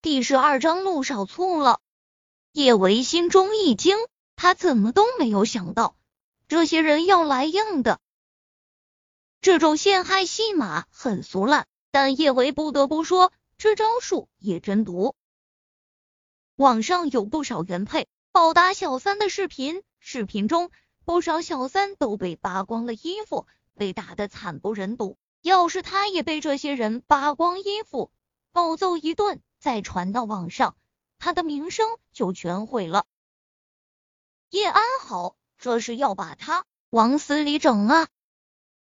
第十二章路少醋了。叶维心中一惊，他怎么都没有想到这些人要来硬的。这种陷害戏码很俗烂，但叶维不得不说，这招数也真毒。网上有不少原配暴打小三的视频，视频中不少小三都被扒光了衣服，被打得惨不忍睹。要是他也被这些人扒光衣服，暴揍一顿。再传到网上，他的名声就全毁了。叶安好，这是要把他往死里整啊！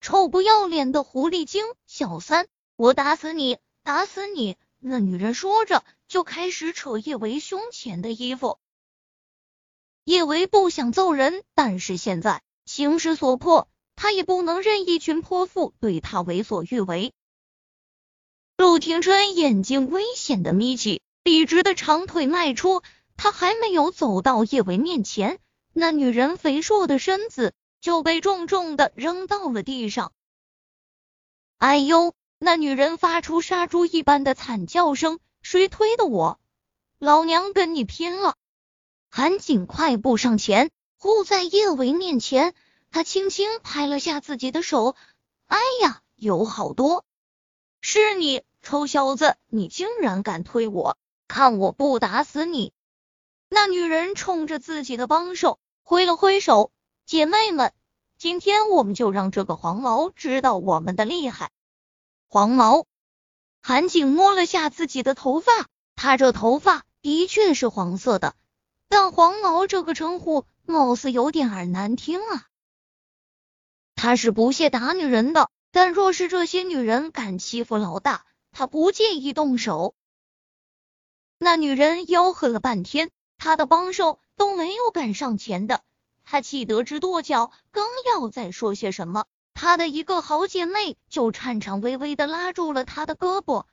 臭不要脸的狐狸精小三，我打死你，打死你！那女人说着，就开始扯叶维胸前的衣服。叶维不想揍人，但是现在形势所迫，他也不能任一群泼妇对他为所欲为。陆廷琛眼睛危险的眯起，笔直的长腿迈出，他还没有走到叶维面前，那女人肥硕的身子就被重重的扔到了地上。哎呦！那女人发出杀猪一般的惨叫声：“谁推的我？老娘跟你拼了！”韩景快步上前，护在叶维面前，他轻轻拍了下自己的手：“哎呀，有好多。”是你，臭小子！你竟然敢推我，看我不打死你！那女人冲着自己的帮手挥了挥手：“姐妹们，今天我们就让这个黄毛知道我们的厉害。”黄毛，韩景摸了下自己的头发，他这头发的确是黄色的，但黄毛这个称呼貌似有点儿难听啊。他是不屑打女人的。但若是这些女人敢欺负老大，他不介意动手。那女人吆喝了半天，他的帮手都没有敢上前的，他气得直跺脚。刚要再说些什么，他的一个好姐妹就颤颤巍巍的拉住了他的胳膊。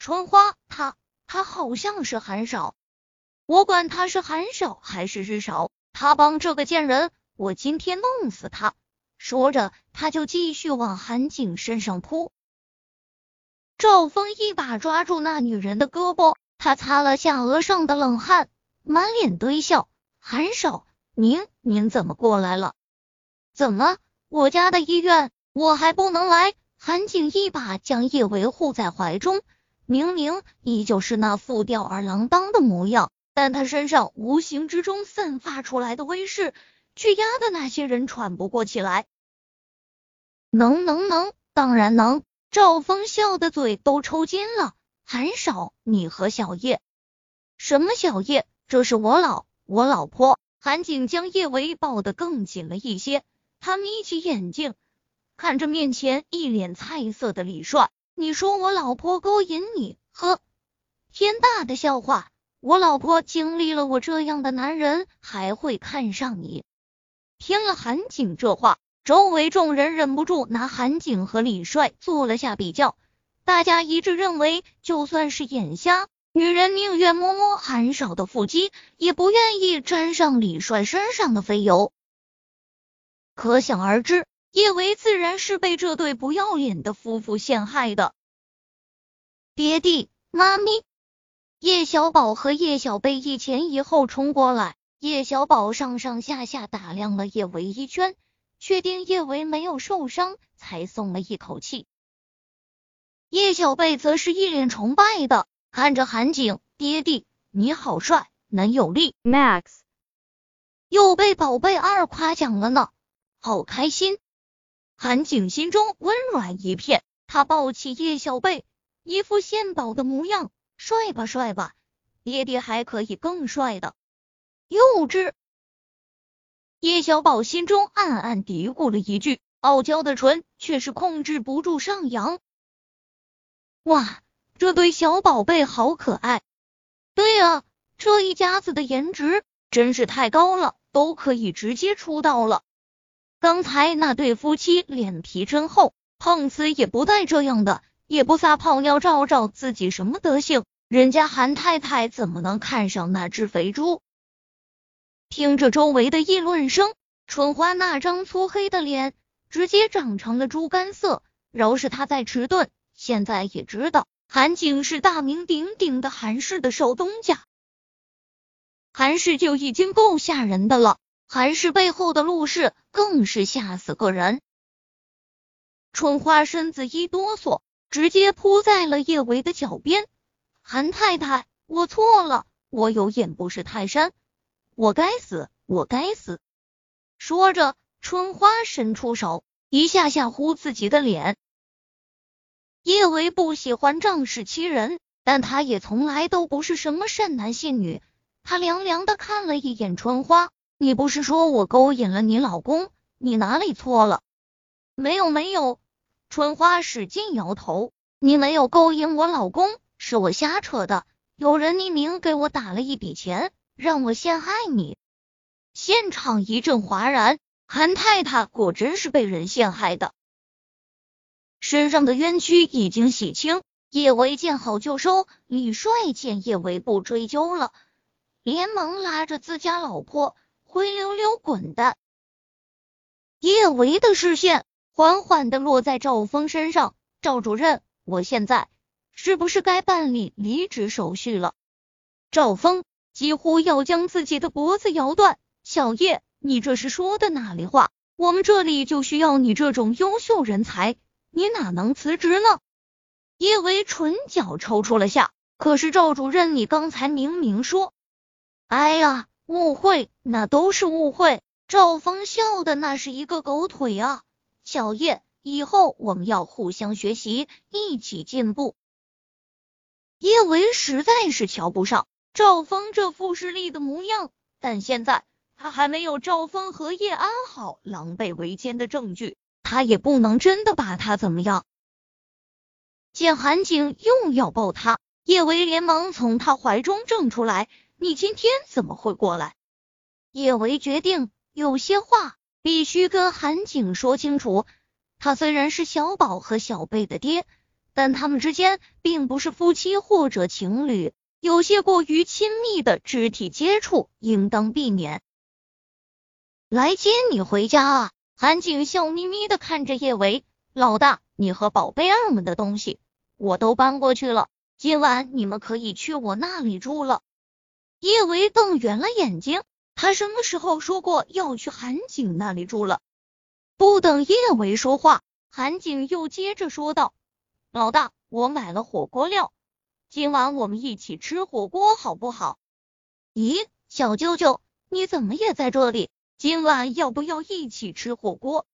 春花，他他好像是韩少，我管他是韩少还是日少，他帮这个贱人，我今天弄死他。说着，他就继续往韩景身上扑。赵峰一把抓住那女人的胳膊，他擦了下额上的冷汗，满脸堆笑：“韩少，您您怎么过来了？怎么，我家的医院我还不能来？”韩景一把将叶维护在怀中，明明依旧是那副吊儿郎当的模样，但他身上无形之中散发出来的威势。却压的那些人喘不过气来。能能能，当然能！赵峰笑的嘴都抽筋了。韩少，你和小叶？什么小叶？这是我老我老婆。韩景将叶维抱得更紧了一些，他眯起眼睛看着面前一脸菜色的李帅。你说我老婆勾引你？呵，天大的笑话！我老婆经历了我这样的男人，还会看上你？听了韩景这话，周围众人忍不住拿韩景和李帅做了下比较，大家一致认为，就算是眼瞎，女人宁愿摸摸韩少的腹肌，也不愿意沾上李帅身上的肥油。可想而知，叶维自然是被这对不要脸的夫妇陷害的。爹地，妈咪，叶小宝和叶小贝一前一后冲过来。叶小宝上上下下打量了叶维一圈，确定叶维没有受伤，才松了一口气。叶小贝则是一脸崇拜的看着韩景，爹地你好帅，能有力，Max 又被宝贝二夸奖了呢，好开心。韩景心中温软一片，他抱起叶小贝，一副献宝的模样，帅吧帅吧，爹爹还可以更帅的。幼稚！叶小宝心中暗暗嘀咕了一句，傲娇的唇却是控制不住上扬。哇，这对小宝贝好可爱！对啊，这一家子的颜值真是太高了，都可以直接出道了。刚才那对夫妻脸皮真厚，碰瓷也不带这样的，也不撒泡尿照照自己什么德行，人家韩太太怎么能看上那只肥猪？听着周围的议论声，春花那张粗黑的脸直接长成了猪肝色。饶是他再迟钝，现在也知道韩景是大名鼎鼎的韩氏的少东家，韩氏就已经够吓人的了，韩氏背后的陆氏更是吓死个人。春花身子一哆嗦，直接扑在了叶维的脚边。韩太太，我错了，我有眼不识泰山，我该死，我该死。说着，春花伸出手，一下下呼自己的脸。叶维不喜欢仗势欺人，但他也从来都不是什么善男信女。他凉凉的看了一眼春花：“你不是说我勾引了你老公？你哪里错了？”“没有，没有。”春花使劲摇头：“你没有勾引我老公，是我瞎扯的。有人匿名给我打了一笔钱，让我陷害你。”现场一阵哗然，韩太太果真是被人陷害的。身上的冤屈已经洗清，叶维见好就收。李帅见叶维不追究了，连忙拉着自家老婆灰溜溜滚蛋。叶维的视线缓缓的落在赵峰身上，赵主任，我现在是不是该办理离职手续了？赵峰几乎要将自己的脖子咬断。小叶，你这是说的哪里话？我们这里就需要你这种优秀人才。你哪能辞职呢？叶维唇角抽搐了下。可是赵主任，你刚才明明说……哎呀，误会，那都是误会。赵峰笑的那是一个狗腿啊！小叶，以后我们要互相学习，一起进步。叶维实在是瞧不上赵峰这副势力的模样，但现在他还没有赵峰和叶安好狼狈为奸的证据。他也不能真的把他怎么样。见韩景又要抱他，叶维连忙从他怀中挣出来：“你今天怎么会过来？”叶维决定有些话必须跟韩景说清楚。他虽然是小宝和小贝的爹，但他们之间并不是夫妻或者情侣，有些过于亲密的肢体接触应当避免。来接你回家啊！韩景笑眯眯的看着叶维，老大，你和宝贝儿们的东西我都搬过去了，今晚你们可以去我那里住了。叶维瞪圆了眼睛，他什么时候说过要去韩景那里住了？不等叶维说话，韩景又接着说道：“老大，我买了火锅料，今晚我们一起吃火锅好不好？”咦，小舅舅，你怎么也在这里？今晚要不要一起吃火锅？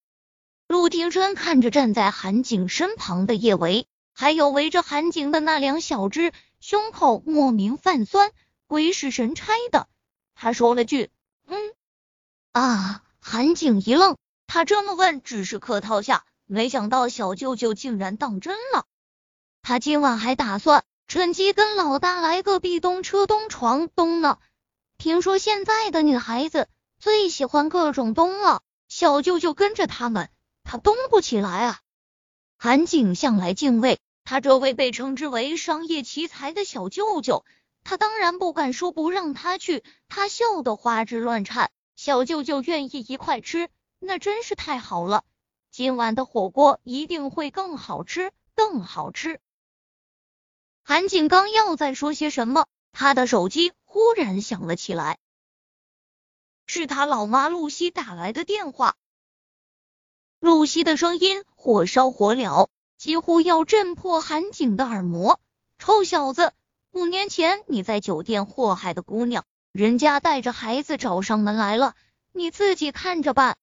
陆廷琛看着站在韩景身旁的叶维，还有围着韩景的那两小只，胸口莫名泛酸，鬼使神差的，他说了句：“嗯啊。”韩景一愣，他这么问只是客套下，没想到小舅舅竟然当真了。他今晚还打算趁机跟老大来个壁咚车咚床咚呢。听说现在的女孩子。最喜欢各种咚了，小舅舅跟着他们，他东不起来啊。韩景向来敬畏他这位被称之为商业奇才的小舅舅，他当然不敢说不让他去。他笑得花枝乱颤，小舅舅愿意一块吃，那真是太好了。今晚的火锅一定会更好吃，更好吃。韩景刚要再说些什么，他的手机忽然响了起来。是他老妈露西打来的电话，露西的声音火烧火燎，几乎要震破韩景的耳膜。臭小子，五年前你在酒店祸害的姑娘，人家带着孩子找上门来了，你自己看着办。